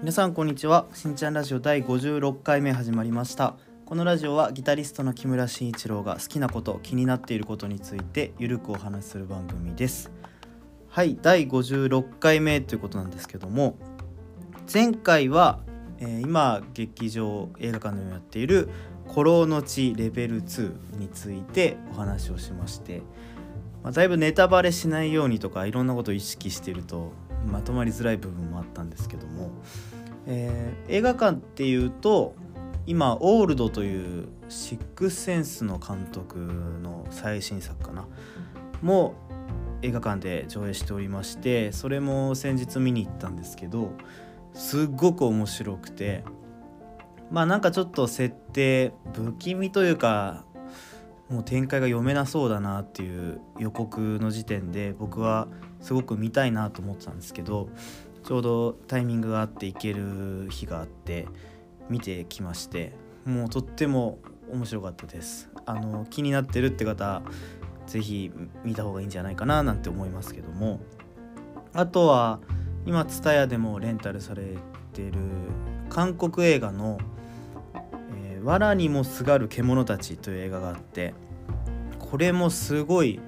皆さんこんにちは。しんちゃんラジオ第56回目始まりました。このラジオはギタリストの木村慎一郎が好きなこと気になっていることについてゆるくお話しする番組です。はい第56回目ということなんですけども前回は、えー今劇場映画館でもやっている「古老の地レベル2」についてお話をしまして、まあ、だいぶネタバレしないようにとかいろんなことを意識してるとまとまりづらい部分もあったんですけども、えー映画館っていうと今「オールド」というシックスセンスの監督の最新作かなも映画館で上映しておりましてそれも先日見に行ったんですけどすっごく面白くてまあなんかちょっと設定不気味というかもう展開が読めなそうだなっていう予告の時点で僕はすごく見たいなと思ってたんですけどちょうどタイミングがあって行ける日があって見てきましてもうとっても面白かったです。あの気になってるって方是非見た方がいいんじゃないかななんて思いますけども。あとは今 TSUTAYA でもレンタルされてる韓国映画の「えー藁にもすがる獣たち」という映画があってこれもすごい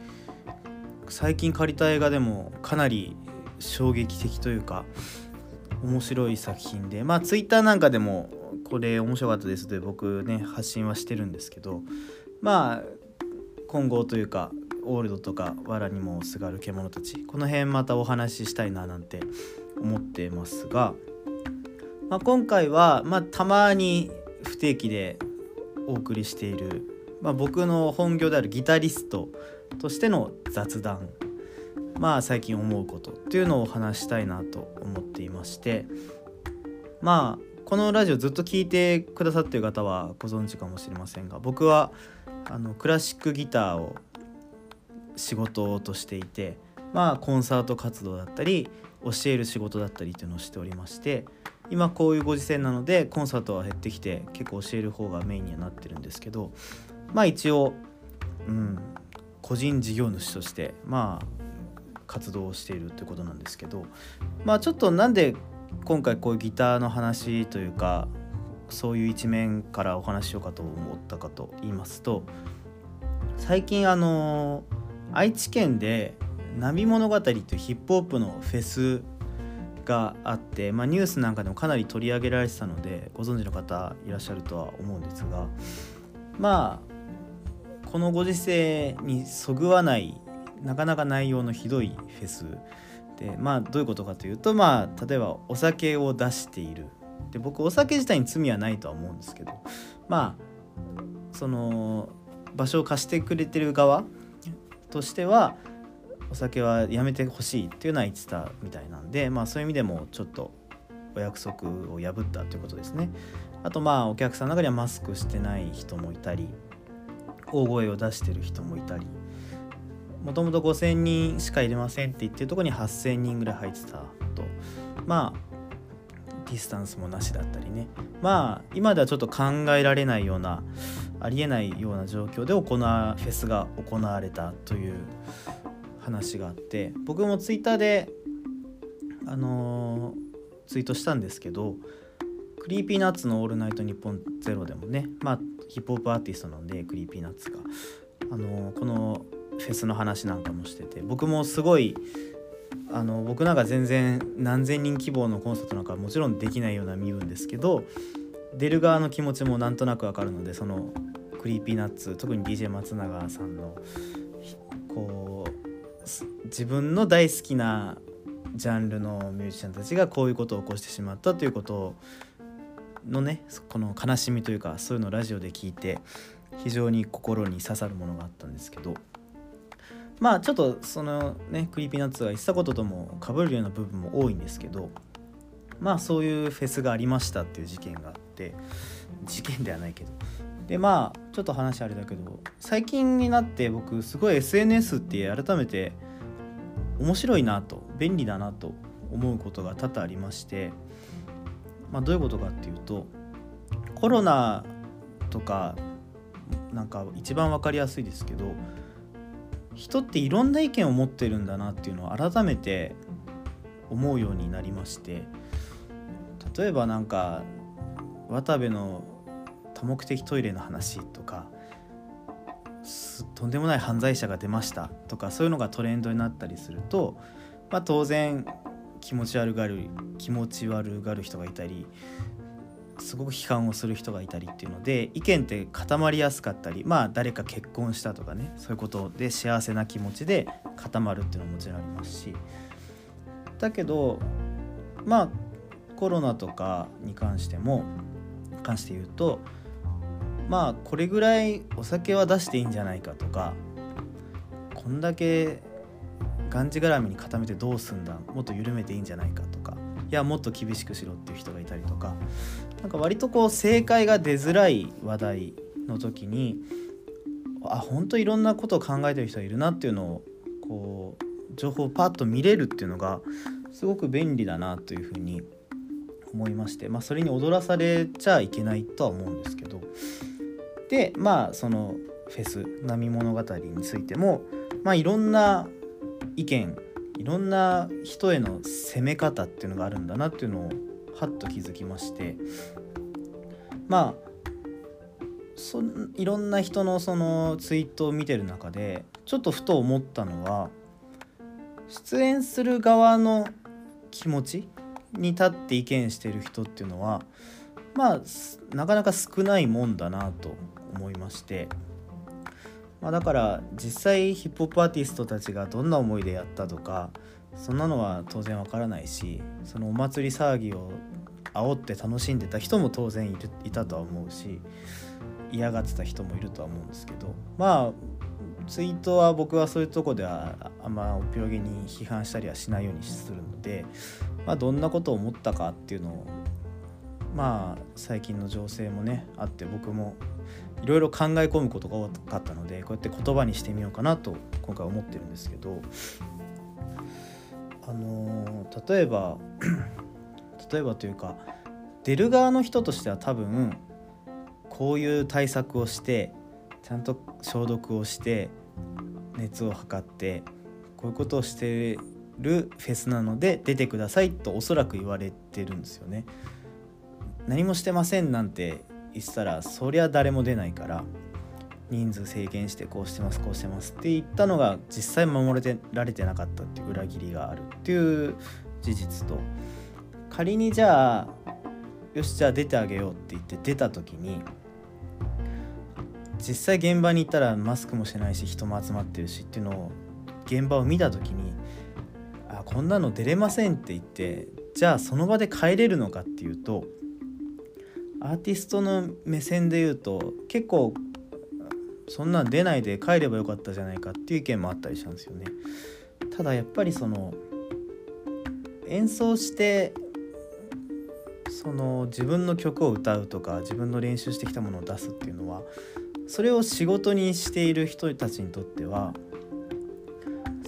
最近借りた映画でもかなり衝撃的というか面白い作品でまあツイッターなんかでもこれ面白かったですと僕ね発信はしてるんですけどまあ今後というかオールドとか藁にもすがる獣たちこの辺またお話ししたいななんて思ってますが、まあ、今回は、まあ、たまに不定期でお送りしている、まあ、僕の本業であるギタリストとしての雑談。まあ最近思うことっていうのをお話したいなと思っていまして。まあこのラジオずっと聞いてくださってる方はご存知かもしれませんが僕はあのクラシックギターを仕事としていてまあコンサート活動だったり教える仕事だったりっていうのをしておりまして今こういうご時世なのでコンサートは減ってきて結構教える方がメインにはなってるんですけどまあ一応、うん、個人事業主としてまあ活動をしているということなんですけどまあちょっとなんで今回こういうギターの話というかそういう一面からお話ししようかと思ったかと言いますと最近あの愛知県で「ナビ物語」というヒップホップのフェスがあって、まあ、ニュースなんかでもかなり取り上げられてたのでご存知の方いらっしゃるとは思うんですがまあこのご時世にそぐわないなかなか内容のひどいフェス。でまあどういうことかというとまあ例えばお酒を出している。で僕お酒自体に罪はないとは思うんですけどまあその場所を貸してくれてる側としてはお酒はやめてほしいっていうのは言ってたみたいなんでまあそういう意味でもちょっとお約束を破ったということですね。あとまあお客さんの中にはマスクしてない人もいたり大声を出してる人もいたりもともと5,000人しか入れませんって言ってるとこに8,000人ぐらい入ってたと。まあディスタンスもなしだったりね。まあ今ではちょっと考えられないようなありえないような状況で行わフェスが行われたという話があって僕もツイッターであのーツイートしたんですけどクリーピーナッツの「オールナイトニッポンゼロでもねまあヒップホップアーティストなんでクリーピーナッツが、あのこのフェスの話なんかもしてて僕もすごいあの僕なんか全然何千人規模のコンサートなんかもちろんできないような身分ですけど出る側の気持ちもなんとなくわかるのでそのクリーピーナッツ特に DJ 松永さんのこう自分の大好きなジャンルのミュージシャンたちがこういうことを起こしてしまったということをのねこの悲しみというかそういうのをラジオで聞いて非常に心に刺さるものがあったんですけどまあちょっとそのねクリーピーナッツが言ってたこととも被るような部分も多いんですけどまあそういうフェスがありましたっていう事件があって事件ではないけど。でまあちょっと話あれだけど最近になって僕すごい SNS って改めて面白いなと便利だなと思うことが多々ありまして、まあ、どういうことかっていうとコロナとかなんか一番分かりやすいですけど人っていろんな意見を持ってるんだなっていうのを改めて思うようになりまして例えばなんか渡部の多目的トイレの話とかとんでもない犯罪者が出ましたとかそういうのがトレンドになったりすると、まあ、当然気持ち悪がる気持ち悪がる人がいたりすごく批判をする人がいたりっていうので意見って固まりやすかったりまあ誰か結婚したとかねそういうことで幸せな気持ちで固まるっていうのももちろんありますし。だけどまあコロナとかに関しても関して言うとまあこれぐらいお酒は出していいんじゃないかとかこんだけがんじがらみに固めてどうすんだもっと緩めていいんじゃないかとかいやもっと厳しくしろっていう人がいたりとかなんか割とこう正解が出づらい話題の時にあ本当いろんなことを考えてる人がいるなっていうのをこう情報をパッと見れるっていうのがすごく便利だなというふうに思いまして、まあ、それに踊らされちゃいけないとは思うんですけどでまあそのフェス「波物語」についても、まあ、いろんな意見いろんな人への攻め方っていうのがあるんだなっていうのをはっと気づきまして。まあそいろんな人のそのツイートを見てる中でちょっとふと思ったのは出演する側の気持ちに立って意見してる人っていうのはまあなかなか少ないもんだなと思いまして、まあ、だから実際ヒップホップアーティストたちがどんな思いでやったとかそんなのは当然わからないしそのお祭り騒ぎを煽って楽しんでた人も当然いるいたとは思うし嫌がってた人もいるとは思うんですけどまあツイートは僕はそういうとこではあんまおぴろげに批判したりはしないようにするので、まあ、どんなことを思ったかっていうのをまあ最近の情勢もねあって僕もいろいろ考え込むことが多かったのでこうやって言葉にしてみようかなと今回思ってるんですけどあの例えば 例えばというか出る側の人としては多分こういう対策をしてちゃんと消毒をして熱を測ってこういうことをしてるフェスなので出てくださいとおそらく言われてるんですよね。何もしてませんなんて言ってたらそりゃ誰も出ないから人数制限してこうしてますこうしてますって言ったのが実際守れてられてなかったっていう裏切りがあるっていう事実と仮にじゃあよしじゃあ出てあげようって言って出た時に実際現場に行ったらマスクもしてないし人も集まってるしっていうのを現場を見た時にあこんなの出れませんって言ってじゃあその場で帰れるのかっていうとアーティストの目線で言うと結構そんなん出ないで帰ればよかったじゃないかっていう意見もあったりしたんですよね。ただやっぱりその演奏してその自分の曲を歌うとか自分の練習してきたものを出すっていうのはそれを仕事にしている人たちにとっては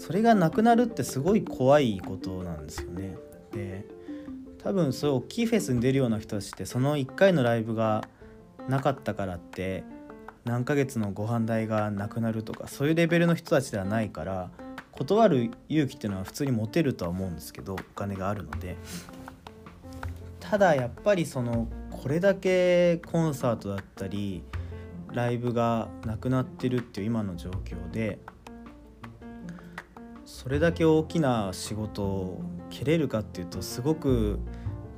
それがなくなるってすごい怖いことなんですよね。多分そういう大きいフェスに出るような人たちってその1回のライブがなかったからって何ヶ月のご飯代がなくなるとかそういうレベルの人たちではないから断る勇気っていうのは普通に持てるとは思うんですけどお金があるので。ただやっぱりそのこれだけコンサートだったりライブがなくなってるっていう今の状況でそれだけ大きな仕事を蹴れるかっていうとすごく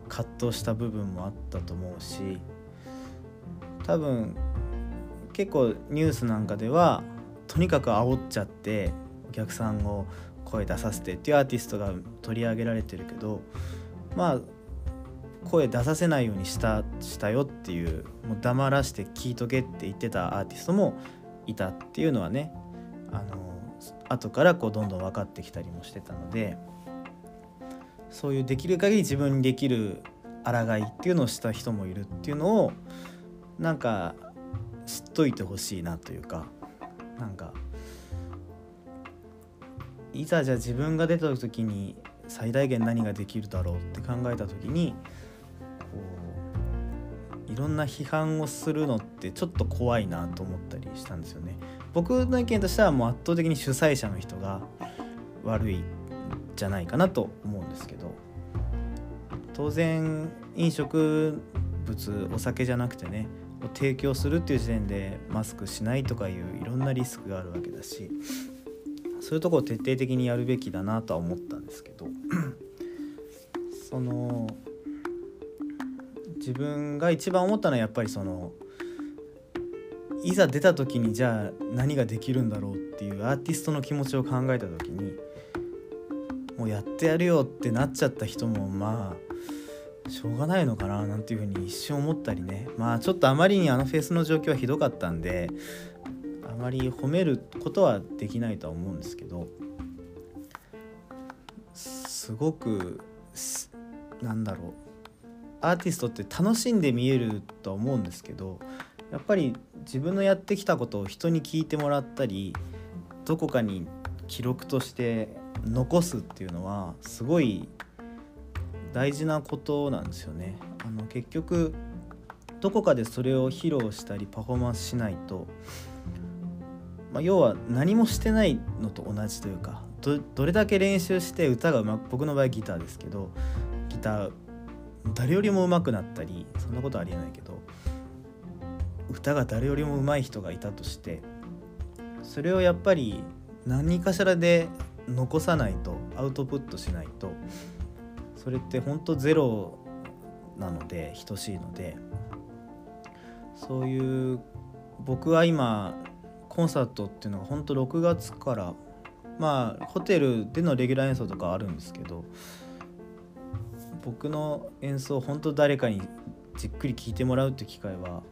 葛藤した部分もあったと思うし多分結構ニュースなんかではとにかく煽っちゃってお客さんを声出させてっていうアーティストが取り上げられてるけどまあ声出させないようにしたしたよっていうもう黙らして聞いとけって言ってたアーティストもいたっていうのはねあの後からこうどんどん分かってきたりもしてたのでそういうできる限り自分にできる抗いっていうのをした人もいるっていうのをなんか知っといてほしいなというかなんかいざじゃあ自分が出た時に最大限何ができるだろうって考えた時にこういろんな批判をするのってちょっと怖いなと思ったりしたんですよね。僕の意見としてはもう圧倒的に主催者の人が悪いじゃないかなと思うんですけど当然飲食物お酒じゃなくてねを提供するっていう時点でマスクしないとかいういろんなリスクがあるわけだしそういうとこを徹底的にやるべきだなとは思ったんですけど その自分が一番思ったのはやっぱりそのいざ出た時にじゃあ何ができるんだろうっていうアーティストの気持ちを考えた時にもうやってやるよってなっちゃった人もまあしょうがないのかななんていうふうに一瞬思ったりね。まあちょっとあまりにあのフェスの状況はひどかったんであまり褒めることはできないとは思うんですけどすごくなんだろう。アーティストって楽しんで見えるとは思うんですけどやっぱり自分のやってきたことを人に聞いてもらったりどこかに記録として残すっていうのはすごい大事なことなんですよね。あの結局どこかでそれを披露したりパフォーマンスしないと、まあ、要は何もしてないのと同じというかどれだけ練習して歌がうまく僕の場合ギターですけどギター誰よりも上手くなったりそんなことありえないけど歌が誰よりも上手い人がいたとしてそれをやっぱり何かしらで残さないとアウトプットしないとそれって本当ゼロなので等しいのでそういう僕は今コンサートっていうのが本当6月からまあホテルでのレギュラー演奏とかあるんですけど僕の演奏本当誰かにじっくり聴いてもらうって機会は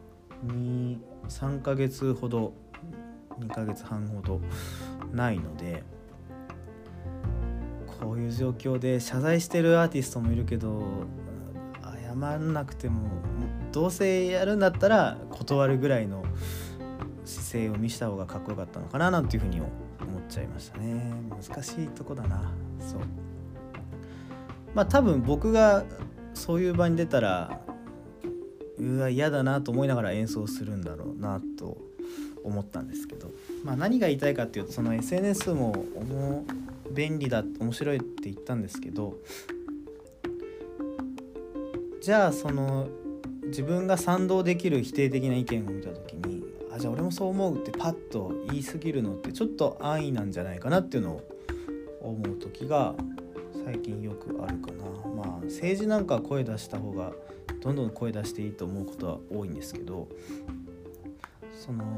3ヶ月ほど2ヶ月半ほどないのでこういう状況で謝罪してるアーティストもいるけど謝らなくてもどうせやるんだったら断るぐらいの姿勢を見せた方がかっこよかったのかななんていうふうに思っちゃいましたね。難しいとこだな。そう。まあ多分僕がそういう場に出たらうわ嫌だなと思いながら演奏するんだろうなと思ったんですけど、まあ、何が言いたいかっていうとその SNS も便利だ面白いって言ったんですけどじゃあその自分が賛同できる否定的な意見を見た時にあじゃあ俺もそう思うってパッと言い過ぎるのってちょっと安易なんじゃないかなっていうのを思う時が最近よくあるかな。まあ政治なんか声出した方がどんどん声出していいと思うことは多いんですけどその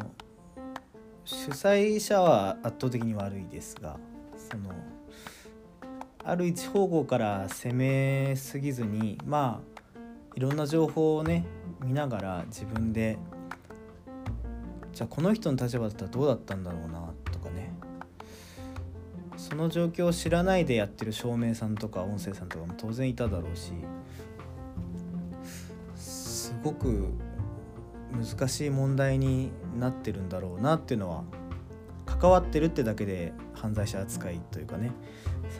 主催者は圧倒的に悪いですがそのある一方向から攻めすぎずにまあいろんな情報をね見ながら自分でじゃあこの人の立場だったらどうだったんだろうなその状況を知らないでやってる照明さんとか音声さんとかも当然いただろうしすごく難しい問題になってるんだろうなっていうのは関わってるってだけで犯罪者扱いというかね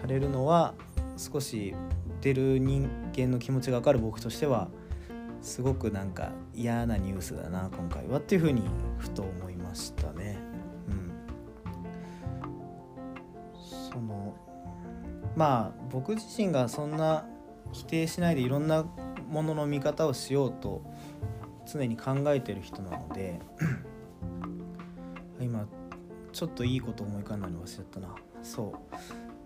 されるのは少し出る人間の気持ちが分かる僕としてはすごくなんか嫌なニュースだな今回はっていうふうにふと思いましたね。まあ僕自身がそんな否定しないでいろんなものの見方をしようと常に考えてる人なので 今ちょっといいこと思い浮かんだの忘れちゃったな。そ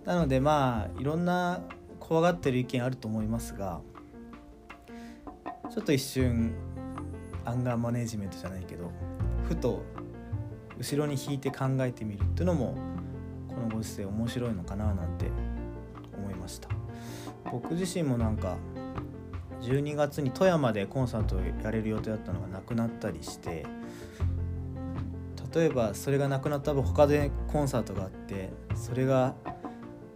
う。なのでまあいろんな怖がってる意見あると思いますがちょっと一瞬アンガーマネジメントじゃないけどふと後ろに引いて考えてみるっていうのもこのご時世面白いのかななんて僕自身もなんか12月に富山でコンサートをやれる予定だったのがなくなったりして例えばそれがなくなった分他でコンサートがあってそれが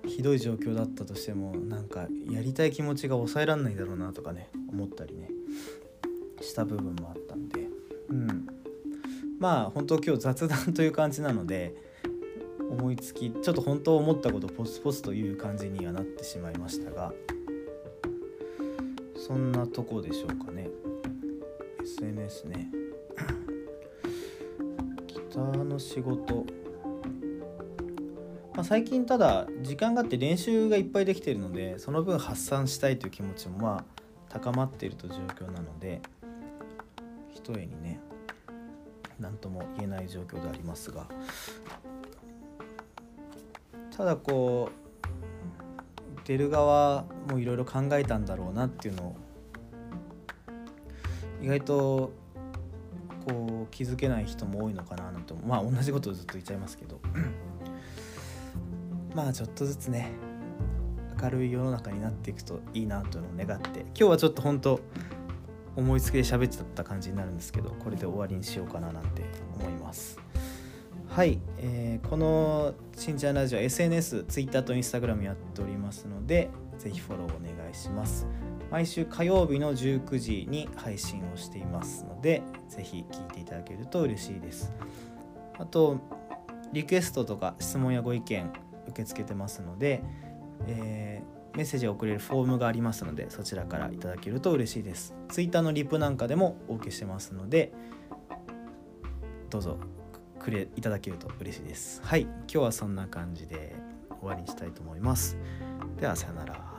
ひどい状況だったとしてもなんかやりたい気持ちが抑えられないだろうなとかね思ったりねした部分もあったんで。うん。まあ本当今日雑談という感じなので思いつきちょっと本当思ったことポツポツという感じにはなってしまいましたがそんなとこでしょうかね。SNS ね。ギターの仕事。まあ、最近ただ時間があって練習がいっぱいできてるのでその分発散したいという気持ちもまあ高まっていると状況なのでひとえにね何とも言えない状況でありますがただこう出る側もいろいろ考えたんだろうなっていうのを意外とこう気づけない人も多いのかななんてまあ同じことをずっと言っちゃいますけど。まあちょっとずつね明るい世の中になっていくといいなというのを願って今日はちょっと本当思いつきで喋っちゃった感じになるんですけどこれで終わりにしようかななんて思います。はい、えー、このしんちゃんラジオ SNS、Twitter と Instagram やっておりますのでぜひフォローお願いします。毎週火曜日の19時に配信をしていますのでぜひ聞いていただけると嬉しいです。あとリクエストとか質問やご意見受け付けてますので、えー、メッセージを送れるフォームがありますのでそちらからいただけると嬉しいです。Twitter のリプなんかでもお受けしてますのでどうぞくれいただけると嬉しいです。はい今日はそんな感じで終わりにしたいと思います。ではさよなら。